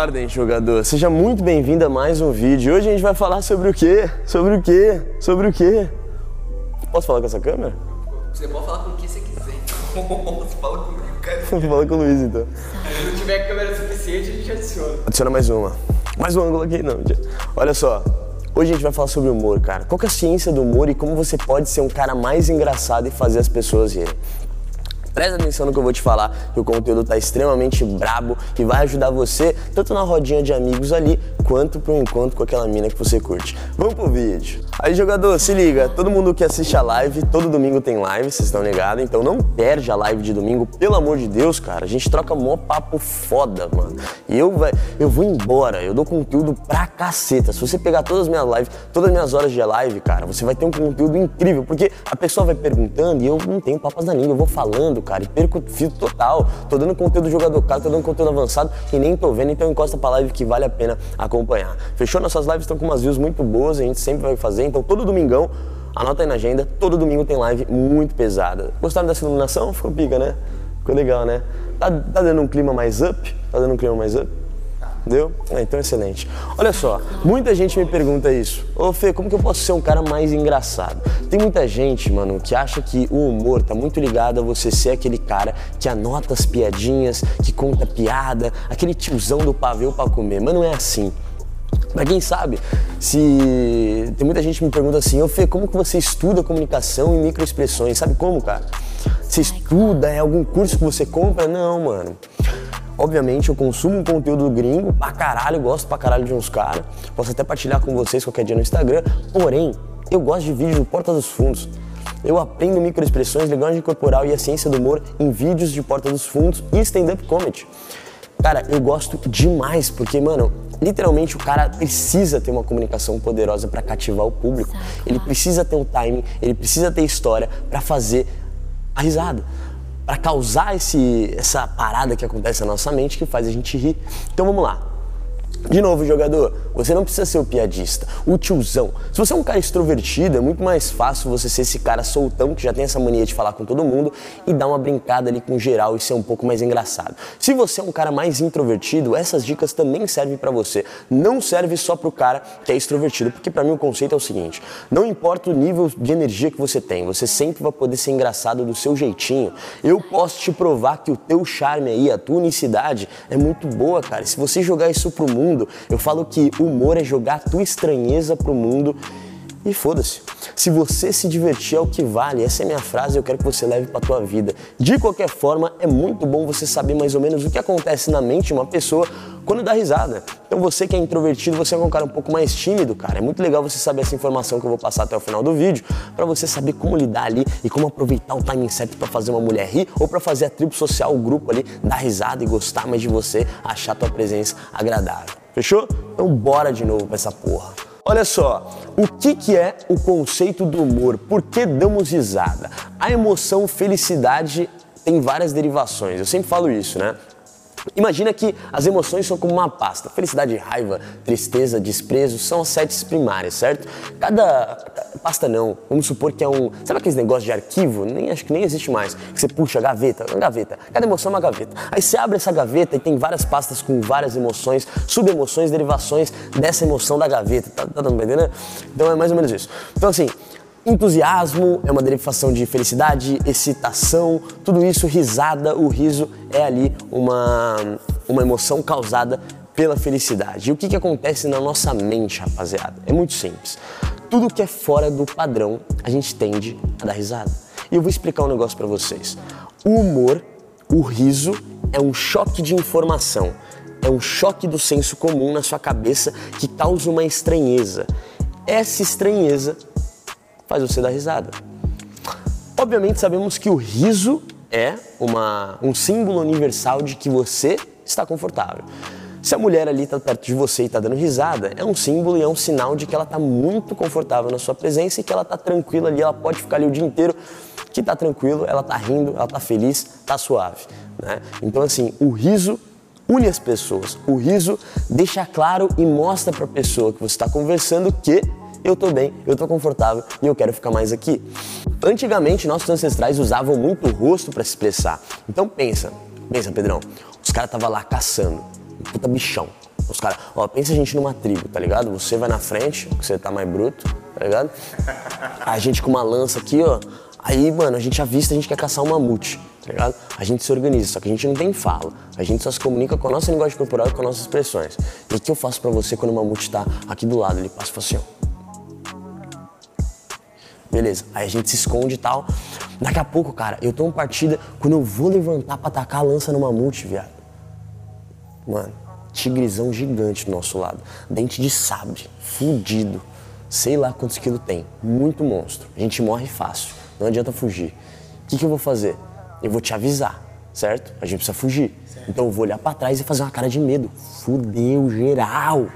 Ordem, jogador, seja muito bem-vindo a mais um vídeo. Hoje a gente vai falar sobre o quê? Sobre o quê? Sobre o quê? Posso falar com essa câmera? Você pode falar com o que você quiser. Você fala comigo, cara. Fala com o Luiz então. Se não tiver câmera suficiente, a gente adiciona. Adiciona mais uma. Mais um ângulo aqui, não. Olha só. Hoje a gente vai falar sobre humor, cara. Qual é a ciência do humor e como você pode ser um cara mais engraçado e fazer as pessoas rirem? Presta atenção no que eu vou te falar, que o conteúdo tá extremamente brabo e vai ajudar você tanto na rodinha de amigos ali, quanto pro encontro com aquela mina que você curte. Vamos pro vídeo. Aí, jogador, se liga, todo mundo que assiste a live, todo domingo tem live, vocês estão ligados? Então não perde a live de domingo, pelo amor de Deus, cara. A gente troca mó papo foda, mano. E eu, vai, eu vou embora, eu dou conteúdo pra caceta. Se você pegar todas as minhas lives, todas as minhas horas de live, cara, você vai ter um conteúdo incrível, porque a pessoa vai perguntando e eu não tenho papas da língua, eu vou falando, cara, e perco fio total. Tô dando conteúdo jogador caro, tô dando conteúdo avançado e nem tô vendo, então encosta pra live que vale a pena acompanhar. Fechou? Nossas lives estão com umas views muito boas, a gente sempre vai fazer, então todo domingão, anota aí na agenda, todo domingo tem live muito pesada. Gostaram dessa iluminação? Ficou pica, né? Ficou legal, né? Tá, tá dando um clima mais up? Tá dando um clima mais up? Deu? É, então excelente. Olha só, muita gente me pergunta isso. Ô Fê, como que eu posso ser um cara mais engraçado? Tem muita gente, mano, que acha que o humor tá muito ligado a você ser aquele cara que anota as piadinhas, que conta piada, aquele tiozão do pavê pra comer. Mas não é assim. Pra quem sabe, se tem muita gente que me pergunta assim, ô Fê, como que você estuda comunicação e microexpressões? Sabe como, cara? Você estuda, é algum curso que você compra? Não, mano. Obviamente eu consumo um conteúdo gringo pra caralho, gosto pra caralho de uns caras. Posso até partilhar com vocês qualquer dia no Instagram. Porém, eu gosto de vídeo no Porta dos Fundos. Eu aprendo microexpressões, linguagem corporal e a ciência do humor em vídeos de Porta dos Fundos e stand-up comedy. Cara, eu gosto demais, porque, mano, literalmente o cara precisa ter uma comunicação poderosa para cativar o público. Ele precisa ter um timing, ele precisa ter história para fazer a risada para causar esse, essa parada que acontece na nossa mente que faz a gente rir. Então vamos lá. De novo, jogador, você não precisa ser o piadista, o tiozão. Se você é um cara extrovertido, é muito mais fácil você ser esse cara soltão que já tem essa mania de falar com todo mundo e dar uma brincada ali com geral e ser um pouco mais engraçado. Se você é um cara mais introvertido, essas dicas também servem para você. Não serve só pro cara que é extrovertido, porque para mim o conceito é o seguinte: não importa o nível de energia que você tem, você sempre vai poder ser engraçado do seu jeitinho. Eu posso te provar que o teu charme aí, a tua unicidade é muito boa, cara. Se você jogar isso pro mundo mundo. Eu falo que humor é jogar a tua estranheza pro mundo e foda-se. Se você se divertir é o que vale. Essa é a minha frase, eu quero que você leve para tua vida. De qualquer forma, é muito bom você saber mais ou menos o que acontece na mente de uma pessoa quando dá risada. Então você que é introvertido, você é um cara um pouco mais tímido, cara. É muito legal você saber essa informação que eu vou passar até o final do vídeo, para você saber como lidar ali e como aproveitar o timing certo para fazer uma mulher rir ou para fazer a tribo social, o grupo ali dar risada e gostar mais de você, achar tua presença agradável. Fechou? Então bora de novo pra essa porra. Olha só, o que, que é o conceito do humor? Por que damos risada? A emoção felicidade tem várias derivações, eu sempre falo isso, né? Imagina que as emoções são como uma pasta. Felicidade, raiva, tristeza, desprezo são as sete primárias, certo? Cada pasta não. Vamos supor que é um. Sabe aqueles negócios de arquivo? Nem acho que nem existe mais. Que você puxa a gaveta, uma gaveta. Cada emoção é uma gaveta. Aí você abre essa gaveta e tem várias pastas com várias emoções, subemoções, derivações dessa emoção da gaveta. Tá, tá dando entender? Então é mais ou menos isso. Então assim, Entusiasmo é uma derivação de felicidade, excitação, tudo isso, risada, o riso é ali uma, uma emoção causada pela felicidade. E o que, que acontece na nossa mente, rapaziada? É muito simples. Tudo que é fora do padrão, a gente tende a dar risada. E eu vou explicar um negócio para vocês. O humor, o riso, é um choque de informação. É um choque do senso comum na sua cabeça que causa uma estranheza. Essa estranheza faz você dar risada. Obviamente sabemos que o riso é uma, um símbolo universal de que você está confortável. Se a mulher ali está perto de você e está dando risada, é um símbolo e é um sinal de que ela está muito confortável na sua presença e que ela está tranquila ali, ela pode ficar ali o dia inteiro que está tranquilo, ela está rindo, ela está feliz, está suave. Né? Então assim, o riso une as pessoas. O riso deixa claro e mostra para a pessoa que você está conversando que eu tô bem, eu tô confortável e eu quero ficar mais aqui. Antigamente, nossos ancestrais usavam muito o rosto para se expressar. Então pensa, pensa, Pedrão, os caras estavam lá caçando. puta bichão. Os caras, ó, pensa a gente numa tribo, tá ligado? Você vai na frente, você tá mais bruto, tá ligado? A gente com uma lança aqui, ó. Aí, mano, a gente avista, a gente quer caçar um mamute, tá ligado? A gente se organiza, só que a gente não tem fala. A gente só se comunica com a nossa linguagem corporal e com as nossas expressões. E o que eu faço pra você quando o mamute tá aqui do lado? Ele passa e fala assim, ó. Beleza, aí a gente se esconde e tal. Daqui a pouco, cara, eu tomo partida, quando eu vou levantar pra atacar a lança no mamute, viado. Mano, tigrizão gigante do nosso lado. Dente de sabre, fudido. Sei lá quantos quilos tem. Muito monstro. A gente morre fácil. Não adianta fugir. O que, que eu vou fazer? Eu vou te avisar, certo? A gente precisa fugir. Então eu vou olhar pra trás e fazer uma cara de medo. Fudeu geral.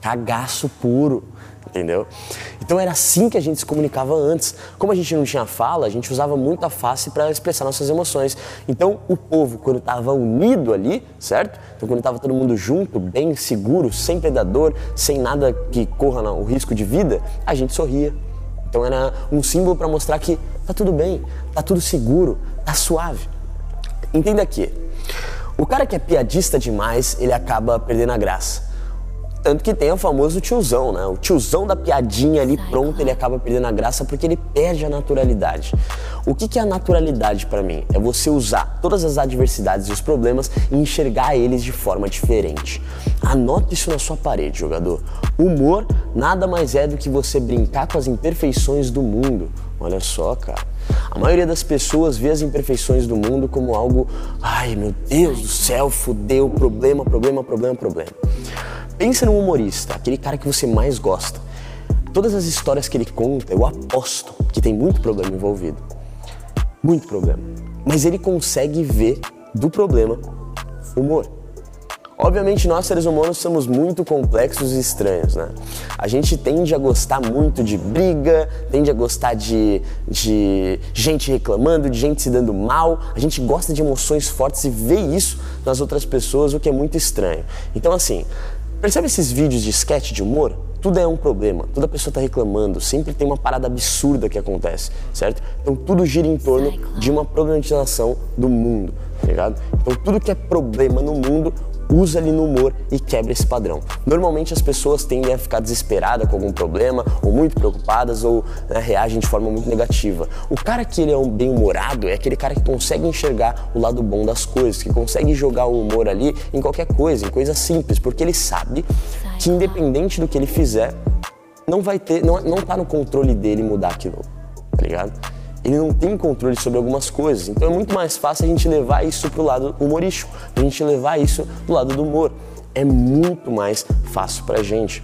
Cagaço puro. Entendeu? Então era assim que a gente se comunicava antes. Como a gente não tinha fala, a gente usava muito a face para expressar nossas emoções. Então o povo, quando estava unido ali, certo? Então quando estava todo mundo junto, bem seguro, sem predador, sem nada que corra o risco de vida, a gente sorria. Então era um símbolo para mostrar que tá tudo bem, tá tudo seguro, tá suave. Entenda que o cara que é piadista demais, ele acaba perdendo a graça. Tanto que tem o famoso tiozão, né? O tiozão da piadinha ali pronto, ele acaba perdendo a graça porque ele perde a naturalidade. O que, que é a naturalidade para mim? É você usar todas as adversidades e os problemas e enxergar eles de forma diferente. Anote isso na sua parede, jogador. Humor nada mais é do que você brincar com as imperfeições do mundo. Olha só, cara. A maioria das pessoas vê as imperfeições do mundo como algo, ai meu Deus do céu, fudeu, problema, problema, problema, problema. Pensa num humorista, aquele cara que você mais gosta. Todas as histórias que ele conta, eu aposto que tem muito problema envolvido. Muito problema. Mas ele consegue ver do problema humor. Obviamente, nós seres humanos somos muito complexos e estranhos, né? A gente tende a gostar muito de briga, tende a gostar de, de gente reclamando, de gente se dando mal. A gente gosta de emoções fortes e vê isso nas outras pessoas, o que é muito estranho. Então, assim, Percebe esses vídeos de sketch de humor? Tudo é um problema, toda pessoa está reclamando, sempre tem uma parada absurda que acontece, certo? Então tudo gira em torno de uma problematização do mundo, tá ligado? Então tudo que é problema no mundo, usa ali no humor e quebra esse padrão. Normalmente as pessoas tendem a ficar desesperadas com algum problema, ou muito preocupadas, ou né, reagem de forma muito negativa. O cara que ele é um bem-humorado é aquele cara que consegue enxergar o lado bom das coisas, que consegue jogar o humor ali em qualquer coisa, em coisa simples, porque ele sabe que independente do que ele fizer, não vai ter, não, não tá no controle dele mudar aquilo, tá ligado? Ele não tem controle sobre algumas coisas. Então é muito mais fácil a gente levar isso pro lado humorístico, a gente levar isso do lado do humor. É muito mais fácil pra gente.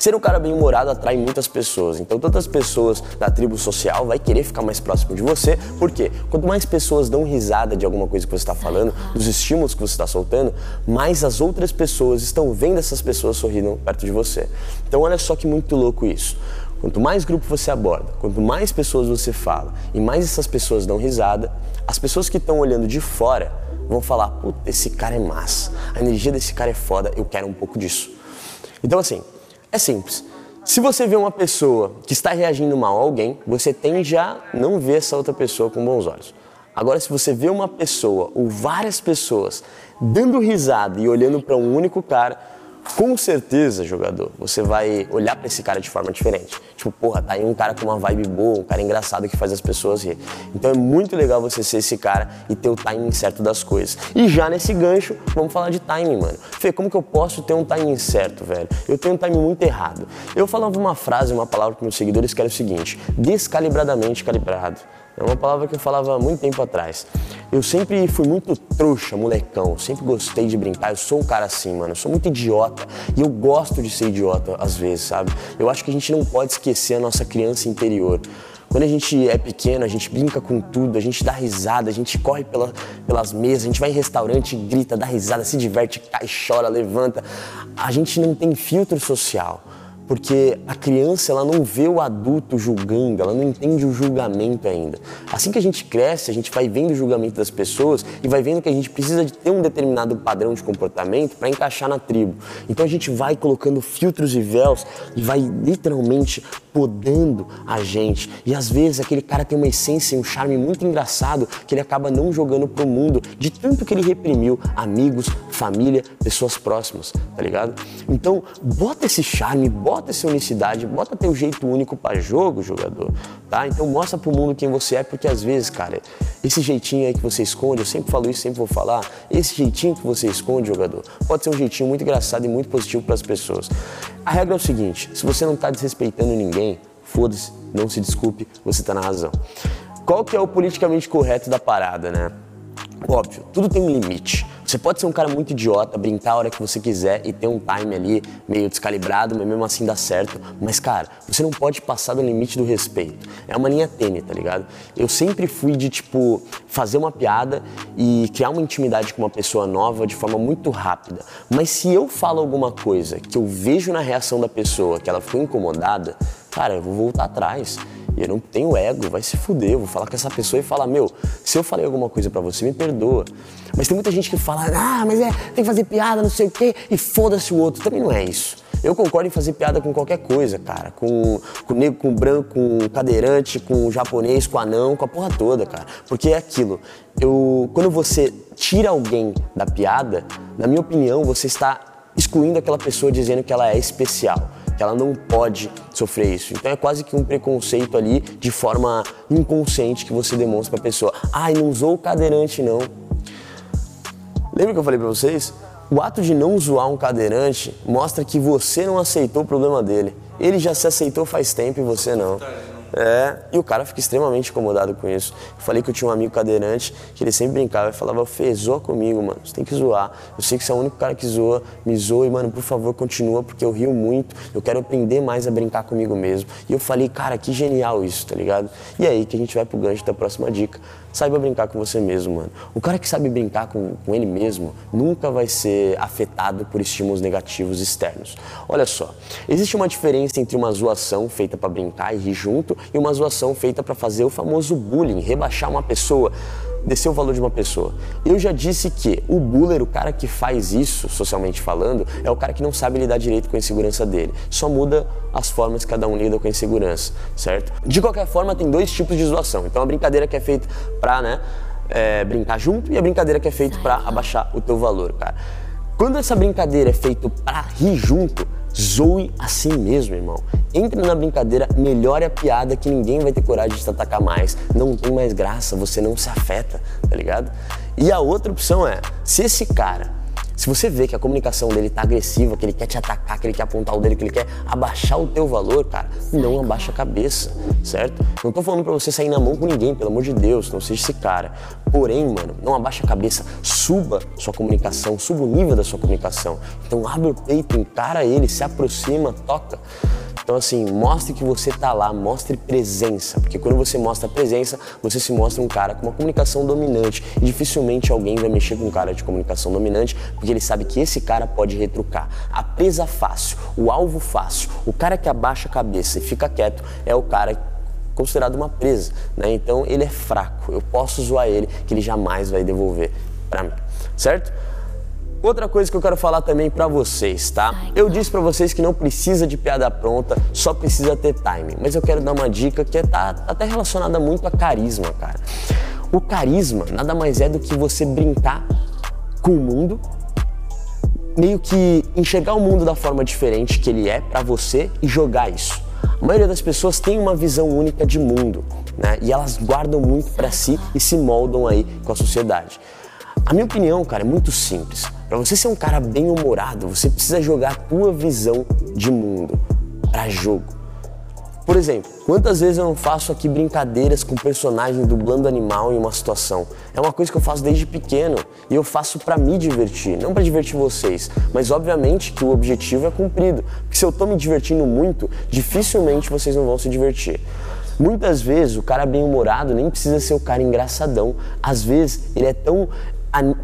Ser um cara bem-humorado atrai muitas pessoas, então tantas pessoas da tribo social vai querer ficar mais próximo de você, porque quanto mais pessoas dão risada de alguma coisa que você está falando, dos estímulos que você está soltando, mais as outras pessoas estão vendo essas pessoas sorrindo perto de você. Então olha só que muito louco isso. Quanto mais grupo você aborda, quanto mais pessoas você fala e mais essas pessoas dão risada, as pessoas que estão olhando de fora vão falar: puta, esse cara é massa, a energia desse cara é foda, eu quero um pouco disso. Então, assim, é simples. Se você vê uma pessoa que está reagindo mal a alguém, você tende a não ver essa outra pessoa com bons olhos. Agora, se você vê uma pessoa ou várias pessoas dando risada e olhando para um único cara, com certeza, jogador, você vai olhar para esse cara de forma diferente. Tipo, porra, tá aí um cara com uma vibe boa, um cara engraçado que faz as pessoas rir. Então é muito legal você ser esse cara e ter o timing certo das coisas. E já nesse gancho, vamos falar de timing, mano. Fê, como que eu posso ter um timing certo, velho? Eu tenho um timing muito errado. Eu falava uma frase, uma palavra para meus seguidores que era o seguinte: descalibradamente calibrado. É uma palavra que eu falava há muito tempo atrás. Eu sempre fui muito trouxa, molecão. Sempre gostei de brincar. Eu sou um cara assim, mano. Eu sou muito idiota. E eu gosto de ser idiota às vezes, sabe? Eu acho que a gente não pode esquecer a nossa criança interior. Quando a gente é pequeno, a gente brinca com tudo, a gente dá risada, a gente corre pela, pelas mesas, a gente vai em restaurante, grita, dá risada, se diverte, cai, chora, levanta. A gente não tem filtro social porque a criança ela não vê o adulto julgando, ela não entende o julgamento ainda. Assim que a gente cresce, a gente vai vendo o julgamento das pessoas e vai vendo que a gente precisa de ter um determinado padrão de comportamento para encaixar na tribo. Então a gente vai colocando filtros e véus e vai literalmente podando a gente. E às vezes aquele cara tem uma essência e um charme muito engraçado que ele acaba não jogando pro mundo de tanto que ele reprimiu amigos, família, pessoas próximas, tá ligado? Então, bota esse charme, bota essa unicidade, bota teu jeito único para jogo, jogador, tá? Então mostra pro mundo quem você é, porque às vezes, cara, esse jeitinho aí que você esconde, eu sempre falo isso, sempre vou falar, esse jeitinho que você esconde, jogador, pode ser um jeitinho muito engraçado e muito positivo para as pessoas. A regra é o seguinte, se você não tá desrespeitando ninguém, foda-se, não se desculpe, você tá na razão. Qual que é o politicamente correto da parada, né? Óbvio, tudo tem um limite. Você pode ser um cara muito idiota, brincar a hora que você quiser e ter um time ali meio descalibrado, mas mesmo assim dá certo. Mas, cara, você não pode passar do limite do respeito. É uma linha tênue, tá ligado? Eu sempre fui de, tipo, fazer uma piada e criar uma intimidade com uma pessoa nova de forma muito rápida. Mas se eu falo alguma coisa que eu vejo na reação da pessoa que ela ficou incomodada, cara, eu vou voltar atrás. E eu não tenho ego, vai se fuder. Eu vou falar com essa pessoa e falar: Meu, se eu falei alguma coisa para você, me perdoa. Mas tem muita gente que fala: Ah, mas é, tem que fazer piada, não sei o quê, e foda-se o outro. Também não é isso. Eu concordo em fazer piada com qualquer coisa, cara. Com, com negro, com branco, com cadeirante, com japonês, com anão, com a porra toda, cara. Porque é aquilo. Eu, quando você tira alguém da piada, na minha opinião, você está excluindo aquela pessoa dizendo que ela é especial que ela não pode sofrer isso. Então é quase que um preconceito ali de forma inconsciente que você demonstra para a pessoa. Ai, ah, não usou o cadeirante não. Lembra que eu falei para vocês? O ato de não zoar um cadeirante mostra que você não aceitou o problema dele. Ele já se aceitou faz tempo e você não. É, e o cara fica extremamente incomodado com isso. Eu falei que eu tinha um amigo cadeirante que ele sempre brincava e falava, Fê, zoa comigo, mano, você tem que zoar. Eu sei que você é o único cara que zoa, me zoa e, mano, por favor, continua, porque eu rio muito, eu quero aprender mais a brincar comigo mesmo. E eu falei, cara, que genial isso, tá ligado? E aí que a gente vai pro gancho da próxima dica. Saiba brincar com você mesmo, mano. O cara que sabe brincar com, com ele mesmo nunca vai ser afetado por estímulos negativos externos. Olha só, existe uma diferença entre uma zoação feita para brincar e rir junto e uma zoação feita para fazer o famoso bullying, rebaixar uma pessoa descer o valor de uma pessoa. Eu já disse que o buller, o cara que faz isso, socialmente falando, é o cara que não sabe lidar direito com a insegurança dele. Só muda as formas que cada um lida com a insegurança, certo? De qualquer forma, tem dois tipos de zoação. Então, a brincadeira que é feita pra, né, é, brincar junto e a brincadeira que é feita para abaixar o teu valor, cara. Quando essa brincadeira é feita para rir junto, zoe assim mesmo, irmão. Entre na brincadeira, melhore a piada que ninguém vai ter coragem de te atacar mais. Não tem mais graça, você não se afeta, tá ligado? E a outra opção é, se esse cara se você vê que a comunicação dele tá agressiva, que ele quer te atacar, que ele quer apontar o dele, que ele quer abaixar o teu valor, cara, não abaixa a cabeça, certo? Não tô falando para você sair na mão com ninguém, pelo amor de Deus, não seja esse cara. Porém, mano, não abaixa a cabeça, suba sua comunicação, suba o nível da sua comunicação. Então abre o peito, encara ele, se aproxima, toca. Então, assim, mostre que você tá lá, mostre presença, porque quando você mostra presença, você se mostra um cara com uma comunicação dominante. E dificilmente alguém vai mexer com um cara de comunicação dominante, porque ele sabe que esse cara pode retrucar. A presa fácil, o alvo fácil, o cara que abaixa a cabeça e fica quieto é o cara considerado uma presa, né? Então ele é fraco. Eu posso zoar ele, que ele jamais vai devolver para mim, certo? Outra coisa que eu quero falar também para vocês, tá? Eu disse para vocês que não precisa de piada pronta, só precisa ter timing. Mas eu quero dar uma dica que tá até relacionada muito a carisma, cara. O carisma nada mais é do que você brincar com o mundo, meio que enxergar o mundo da forma diferente que ele é para você e jogar isso. A maioria das pessoas tem uma visão única de mundo, né? E elas guardam muito para si e se moldam aí com a sociedade. A minha opinião, cara, é muito simples. Para você ser um cara bem humorado, você precisa jogar a tua visão de mundo para jogo. Por exemplo, quantas vezes eu não faço aqui brincadeiras com personagens dublando animal em uma situação? É uma coisa que eu faço desde pequeno e eu faço para me divertir, não para divertir vocês. Mas obviamente que o objetivo é cumprido, porque se eu tô me divertindo muito, dificilmente vocês não vão se divertir. Muitas vezes o cara bem humorado nem precisa ser o cara engraçadão. Às vezes ele é tão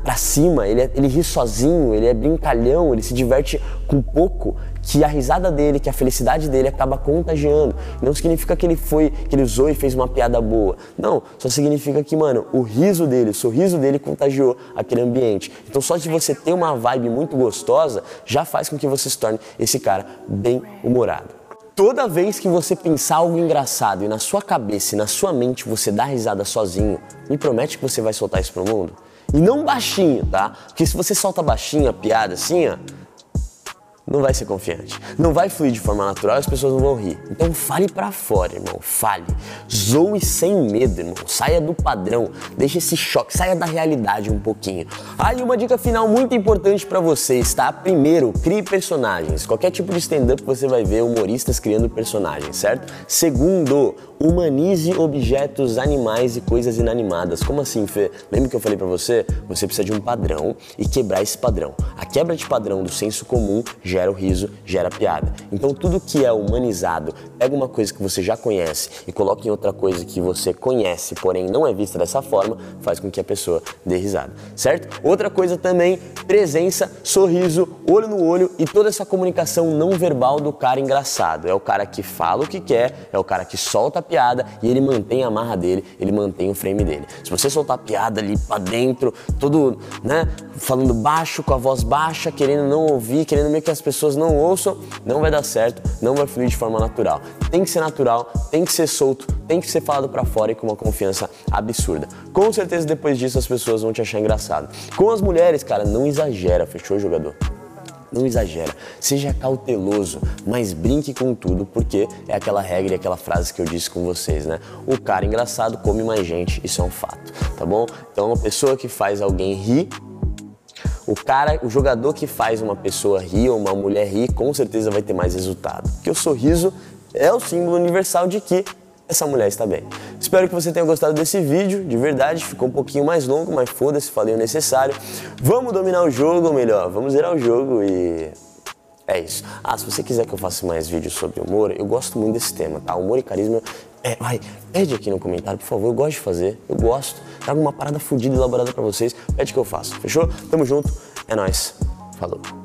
para cima, ele, é, ele ri sozinho, ele é brincalhão, ele se diverte com pouco, que a risada dele, que a felicidade dele acaba contagiando. Não significa que ele foi, que ele usou e fez uma piada boa. Não, só significa que, mano, o riso dele, o sorriso dele contagiou aquele ambiente. Então só de você ter uma vibe muito gostosa, já faz com que você se torne esse cara bem humorado. Toda vez que você pensar algo engraçado e na sua cabeça e na sua mente você dá risada sozinho, me promete que você vai soltar isso pro mundo? E não baixinho, tá? Porque se você solta baixinho a piada assim, ó, não vai ser confiante. Não vai fluir de forma natural e as pessoas não vão rir. Então fale para fora, irmão. Fale. Zoe sem medo, irmão. Saia do padrão. Deixe esse choque. Saia da realidade um pouquinho. Ah, uma dica final muito importante para vocês, tá? Primeiro, crie personagens. Qualquer tipo de stand-up você vai ver humoristas criando personagens, certo? Segundo, humanize objetos, animais e coisas inanimadas. Como assim, Fê? Lembra que eu falei para você? Você precisa de um padrão e quebrar esse padrão. A quebra de padrão do senso comum gera o riso, gera piada. Então tudo que é humanizado, pega uma coisa que você já conhece e coloca em outra coisa que você conhece, porém não é vista dessa forma, faz com que a pessoa dê risada, certo? Outra coisa também, presença, sorriso, olho no olho e toda essa comunicação não verbal do cara engraçado. É o cara que fala o que quer, é o cara que solta a piada e ele mantém a marra dele, ele mantém o frame dele. Se você soltar a piada ali pra dentro, todo, né, falando baixo, com a voz baixa, querendo não ouvir, querendo meio que as as pessoas não ouçam, não vai dar certo, não vai fluir de forma natural. Tem que ser natural, tem que ser solto, tem que ser falado para fora e com uma confiança absurda. Com certeza depois disso as pessoas vão te achar engraçado. Com as mulheres, cara, não exagera, fechou, jogador? Não exagera, seja cauteloso, mas brinque com tudo, porque é aquela regra e aquela frase que eu disse com vocês, né? O cara engraçado come mais gente, isso é um fato, tá bom? Então, uma pessoa que faz alguém rir o cara, o jogador que faz uma pessoa rir ou uma mulher rir, com certeza vai ter mais resultado. Porque o sorriso é o símbolo universal de que essa mulher está bem. Espero que você tenha gostado desse vídeo, de verdade, ficou um pouquinho mais longo, mas foda-se, falei o necessário. Vamos dominar o jogo, ou melhor, vamos zerar o jogo e é isso. Ah, se você quiser que eu faça mais vídeos sobre humor, eu gosto muito desse tema, tá? Humor e carisma, é, vai, pede aqui no comentário, por favor, eu gosto de fazer, eu gosto. Trago uma parada fodida elaborada para vocês, pede que eu faço, fechou? Tamo junto, é nóis, falou.